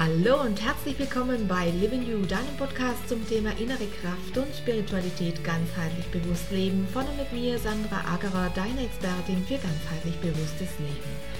Hallo und herzlich willkommen bei Living You, deinem Podcast zum Thema innere Kraft und Spiritualität ganzheitlich bewusst leben. Von und mit mir, Sandra Agerer, deine Expertin für ganzheitlich bewusstes Leben.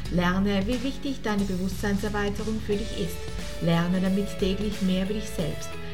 Lerne, wie wichtig deine Bewusstseinserweiterung für dich ist. Lerne damit täglich mehr über dich selbst.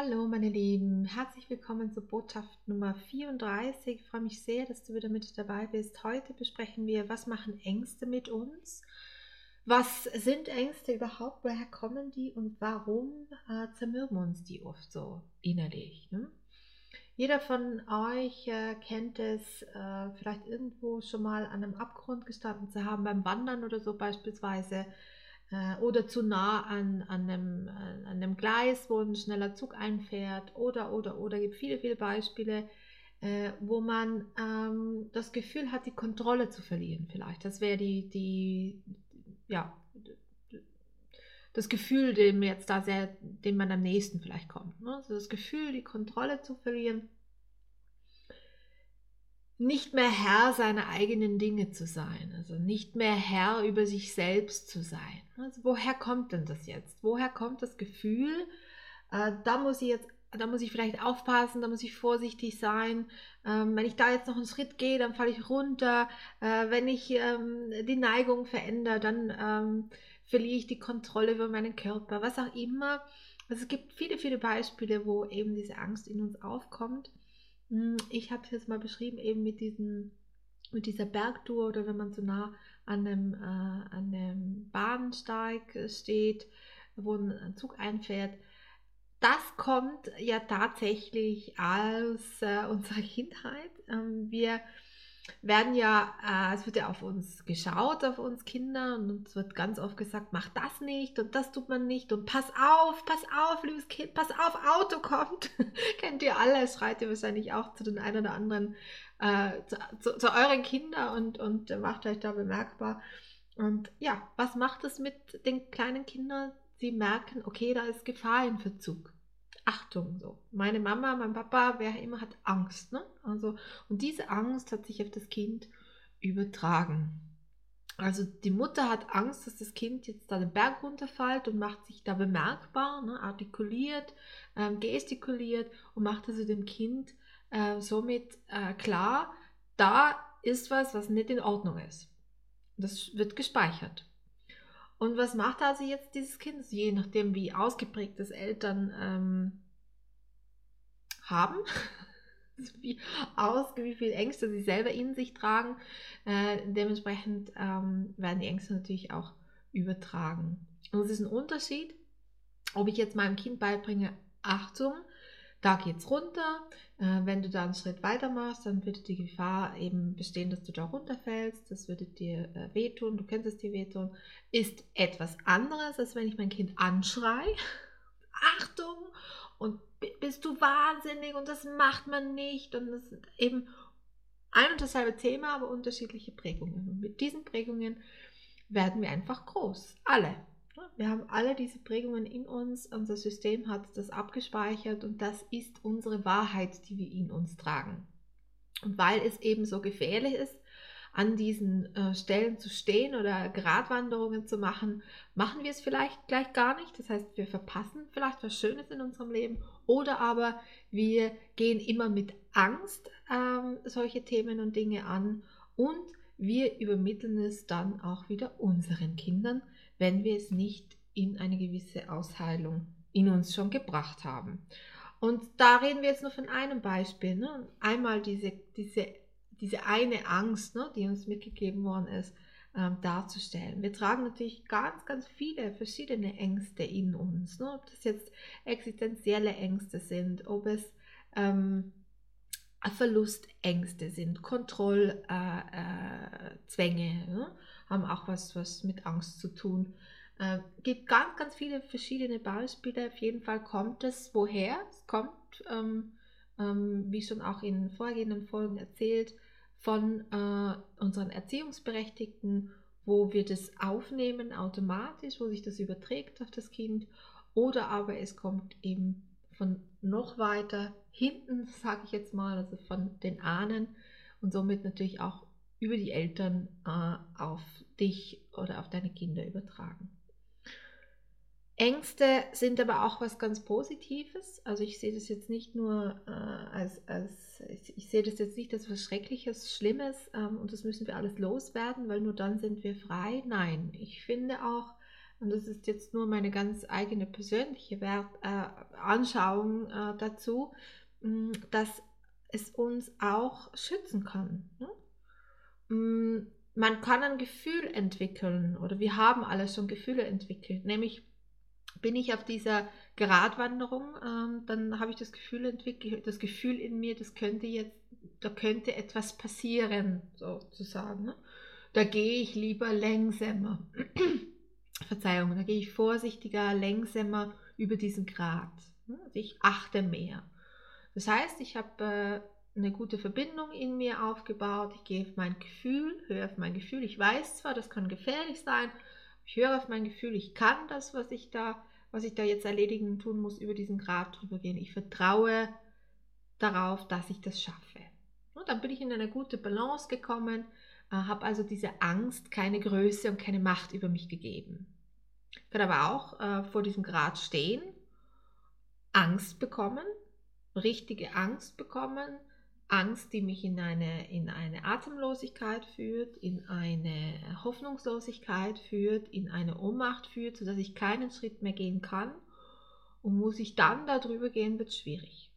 Hallo meine Lieben, herzlich willkommen zur Botschaft Nummer 34. Ich freue mich sehr, dass du wieder mit dabei bist. Heute besprechen wir, was machen Ängste mit uns? Was sind Ängste überhaupt? Woher kommen die und warum äh, zermürben uns die oft so innerlich? Ne? Jeder von euch äh, kennt es, äh, vielleicht irgendwo schon mal an einem Abgrund gestanden zu haben, beim Wandern oder so beispielsweise äh, oder zu nah an, an, einem, äh, an einem Gleis, wo ein schneller Zug einfährt oder, oder, oder. Es gibt viele, viele Beispiele, äh, wo man ähm, das Gefühl hat, die Kontrolle zu verlieren vielleicht. Das wäre die, die, ja, das Gefühl, dem jetzt da sehr, dem man am nächsten vielleicht kommt. Ne? Also das Gefühl, die Kontrolle zu verlieren nicht mehr Herr seiner eigenen Dinge zu sein, also nicht mehr Herr über sich selbst zu sein. Also woher kommt denn das jetzt? Woher kommt das Gefühl, äh, da muss ich jetzt, da muss ich vielleicht aufpassen, da muss ich vorsichtig sein. Ähm, wenn ich da jetzt noch einen Schritt gehe, dann falle ich runter. Äh, wenn ich ähm, die Neigung verändere, dann ähm, verliere ich die Kontrolle über meinen Körper, was auch immer. Also es gibt viele, viele Beispiele, wo eben diese Angst in uns aufkommt. Hm, ich habe es jetzt mal beschrieben, eben mit, diesen, mit dieser Bergtour oder wenn man so nah an einem, äh, an einem Bahnsteig steht, wo ein Zug einfährt. Das kommt ja tatsächlich aus äh, unserer Kindheit. Ähm, wir werden ja, äh, es wird ja auf uns geschaut, auf uns Kinder, und uns wird ganz oft gesagt, mach das nicht und das tut man nicht und pass auf, pass auf, liebes Kind, pass auf, Auto kommt. Kennt ihr alle, es schreit ihr wahrscheinlich auch zu den einen oder anderen, äh, zu, zu, zu, euren Kindern und, und macht euch da bemerkbar. Und ja, was macht es mit den kleinen Kindern? Sie merken, okay, da ist Gefahr im Verzug. Achtung, so. Meine Mama, mein Papa, wer immer hat Angst, ne? Also, und diese Angst hat sich auf das Kind übertragen. Also die Mutter hat Angst, dass das Kind jetzt da den Berg runterfällt und macht sich da bemerkbar, ne, artikuliert, ähm, gestikuliert und macht also dem Kind äh, somit äh, klar, da ist was, was nicht in Ordnung ist. Das wird gespeichert. Und was macht also jetzt dieses Kind? Je nachdem, wie ausgeprägt das Eltern ähm, haben, wie aus, wie viele Ängste sie selber in sich tragen, äh, dementsprechend ähm, werden die Ängste natürlich auch übertragen. Und es ist ein Unterschied, ob ich jetzt meinem Kind beibringe, Achtung, da geht's runter. Äh, wenn du da einen Schritt weiter machst, dann würde die Gefahr eben bestehen, dass du da runterfällst. Das würde dir äh, wehtun. Du könntest dir wehtun. Ist etwas anderes, als wenn ich mein Kind anschreie. Achtung! Und bist du wahnsinnig und das macht man nicht. Und das ist eben ein und dasselbe Thema, aber unterschiedliche Prägungen. Und mit diesen Prägungen werden wir einfach groß. Alle. Wir haben alle diese Prägungen in uns, unser System hat das abgespeichert und das ist unsere Wahrheit, die wir in uns tragen. Und weil es eben so gefährlich ist, an diesen äh, Stellen zu stehen oder Gratwanderungen zu machen, machen wir es vielleicht gleich gar nicht. Das heißt, wir verpassen vielleicht was Schönes in unserem Leben oder aber wir gehen immer mit Angst ähm, solche Themen und Dinge an und wir übermitteln es dann auch wieder unseren Kindern, wenn wir es nicht in eine gewisse Ausheilung in uns schon gebracht haben. Und da reden wir jetzt nur von einem Beispiel. Ne? Einmal diese, diese, diese eine Angst, ne, die uns mitgegeben worden ist, ähm, darzustellen. Wir tragen natürlich ganz, ganz viele verschiedene Ängste in uns. Ne? Ob das jetzt existenzielle Ängste sind, ob es ähm, Verlustängste sind, Kontrollzwänge, äh, äh, ne? haben auch was, was mit Angst zu tun. Äh, gibt ganz, ganz viele verschiedene Beispiele. Auf jeden Fall kommt es woher. Es kommt, ähm, ähm, wie schon auch in vorhergehenden Folgen erzählt, von äh, unseren Erziehungsberechtigten, wo wir das aufnehmen automatisch, wo sich das überträgt auf das Kind. Oder aber es kommt eben von noch weiter hinten, sage ich jetzt mal, also von den Ahnen und somit natürlich auch über die Eltern äh, auf dich oder auf deine Kinder übertragen. Ängste sind aber auch was ganz Positives. Also ich sehe das jetzt nicht nur äh, als, als ich, sehe das jetzt nicht als was Schreckliches, Schlimmes ähm, und das müssen wir alles loswerden, weil nur dann sind wir frei. Nein, ich finde auch, und das ist jetzt nur meine ganz eigene persönliche Wert, äh, Anschauung äh, dazu, mh, dass es uns auch schützen kann. Ne? Mh, man kann ein Gefühl entwickeln oder wir haben alle schon Gefühle entwickelt, nämlich bin ich auf dieser Gratwanderung, ähm, dann habe ich das Gefühl entwickelt, das Gefühl in mir, das könnte jetzt, da könnte etwas passieren, sozusagen. Ne? Da gehe ich lieber längsamer. Verzeihung, da gehe ich vorsichtiger, längsamer über diesen Grat. Ne? Also ich achte mehr. Das heißt, ich habe äh, eine gute Verbindung in mir aufgebaut. Ich gehe auf mein Gefühl, höre auf mein Gefühl. Ich weiß zwar, das kann gefährlich sein, ich höre auf mein Gefühl, ich kann das, was ich da, was ich da jetzt erledigen tun muss, über diesen Grad drüber gehen. Ich vertraue darauf, dass ich das schaffe. Und dann bin ich in eine gute Balance gekommen, äh, habe also diese Angst keine Größe und keine Macht über mich gegeben. Ich kann aber auch äh, vor diesem Grad stehen, Angst bekommen, richtige Angst bekommen, Angst, die mich in eine, in eine Atemlosigkeit führt, in eine Hoffnungslosigkeit führt, in eine Ohnmacht führt, sodass ich keinen Schritt mehr gehen kann. Und muss ich dann darüber gehen, wird schwierig.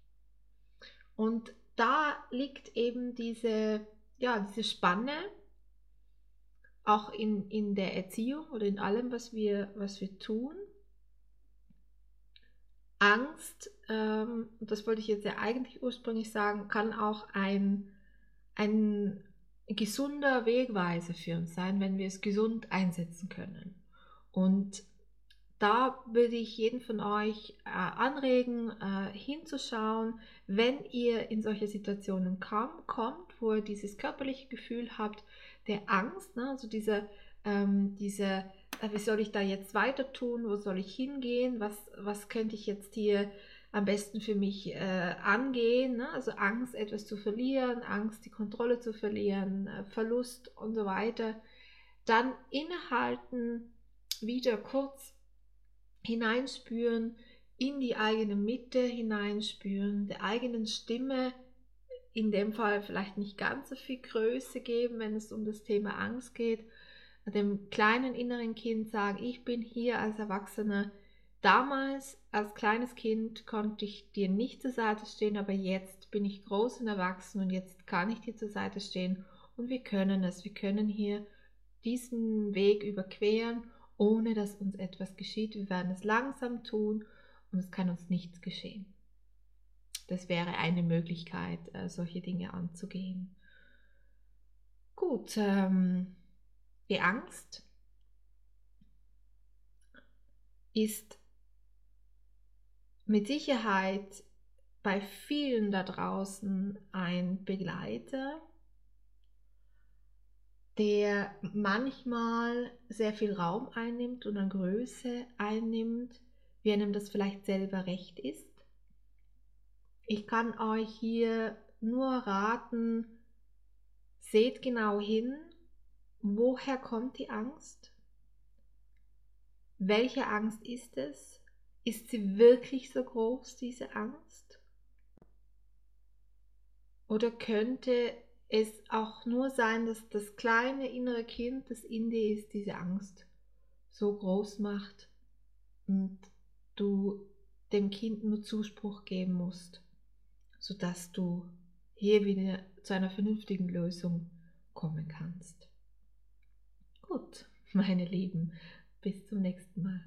Und da liegt eben diese, ja, diese Spanne, auch in, in der Erziehung oder in allem, was wir, was wir tun, Angst, ähm, das wollte ich jetzt ja eigentlich ursprünglich sagen, kann auch ein, ein gesunder Wegweiser für uns sein, wenn wir es gesund einsetzen können. Und da würde ich jeden von euch äh, anregen, äh, hinzuschauen, wenn ihr in solche Situationen kam, kommt, wo ihr dieses körperliche Gefühl habt der Angst, ne, also diese, ähm, diese wie soll ich da jetzt weiter tun, wo soll ich hingehen, was, was könnte ich jetzt hier am besten für mich äh, angehen. Ne? Also Angst, etwas zu verlieren, Angst, die Kontrolle zu verlieren, äh, Verlust und so weiter. Dann innehalten, wieder kurz hineinspüren, in die eigene Mitte hineinspüren, der eigenen Stimme in dem Fall vielleicht nicht ganz so viel Größe geben, wenn es um das Thema Angst geht dem kleinen inneren Kind sagen, ich bin hier als Erwachsener. Damals als kleines Kind konnte ich dir nicht zur Seite stehen, aber jetzt bin ich groß und erwachsen und jetzt kann ich dir zur Seite stehen und wir können es. Wir können hier diesen Weg überqueren, ohne dass uns etwas geschieht. Wir werden es langsam tun und es kann uns nichts geschehen. Das wäre eine Möglichkeit, äh, solche Dinge anzugehen. Gut, ähm, die Angst ist mit Sicherheit bei vielen da draußen ein Begleiter, der manchmal sehr viel Raum einnimmt und an Größe einnimmt, wie einem das vielleicht selber recht ist. Ich kann euch hier nur raten, seht genau hin, Woher kommt die Angst? Welche Angst ist es? Ist sie wirklich so groß, diese Angst? Oder könnte es auch nur sein, dass das kleine innere Kind, das in dir ist, diese Angst so groß macht und du dem Kind nur Zuspruch geben musst, sodass du hier wieder zu einer vernünftigen Lösung kommen kannst. Meine Lieben, bis zum nächsten Mal.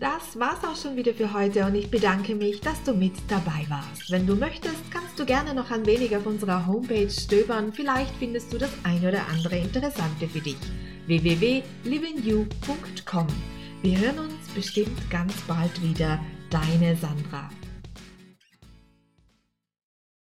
Das war's auch schon wieder für heute und ich bedanke mich, dass du mit dabei warst. Wenn du möchtest, kannst du gerne noch ein wenig auf unserer Homepage stöbern. Vielleicht findest du das ein oder andere Interessante für dich. www.livingyou.com Wir hören uns bestimmt ganz bald wieder. Deine Sandra.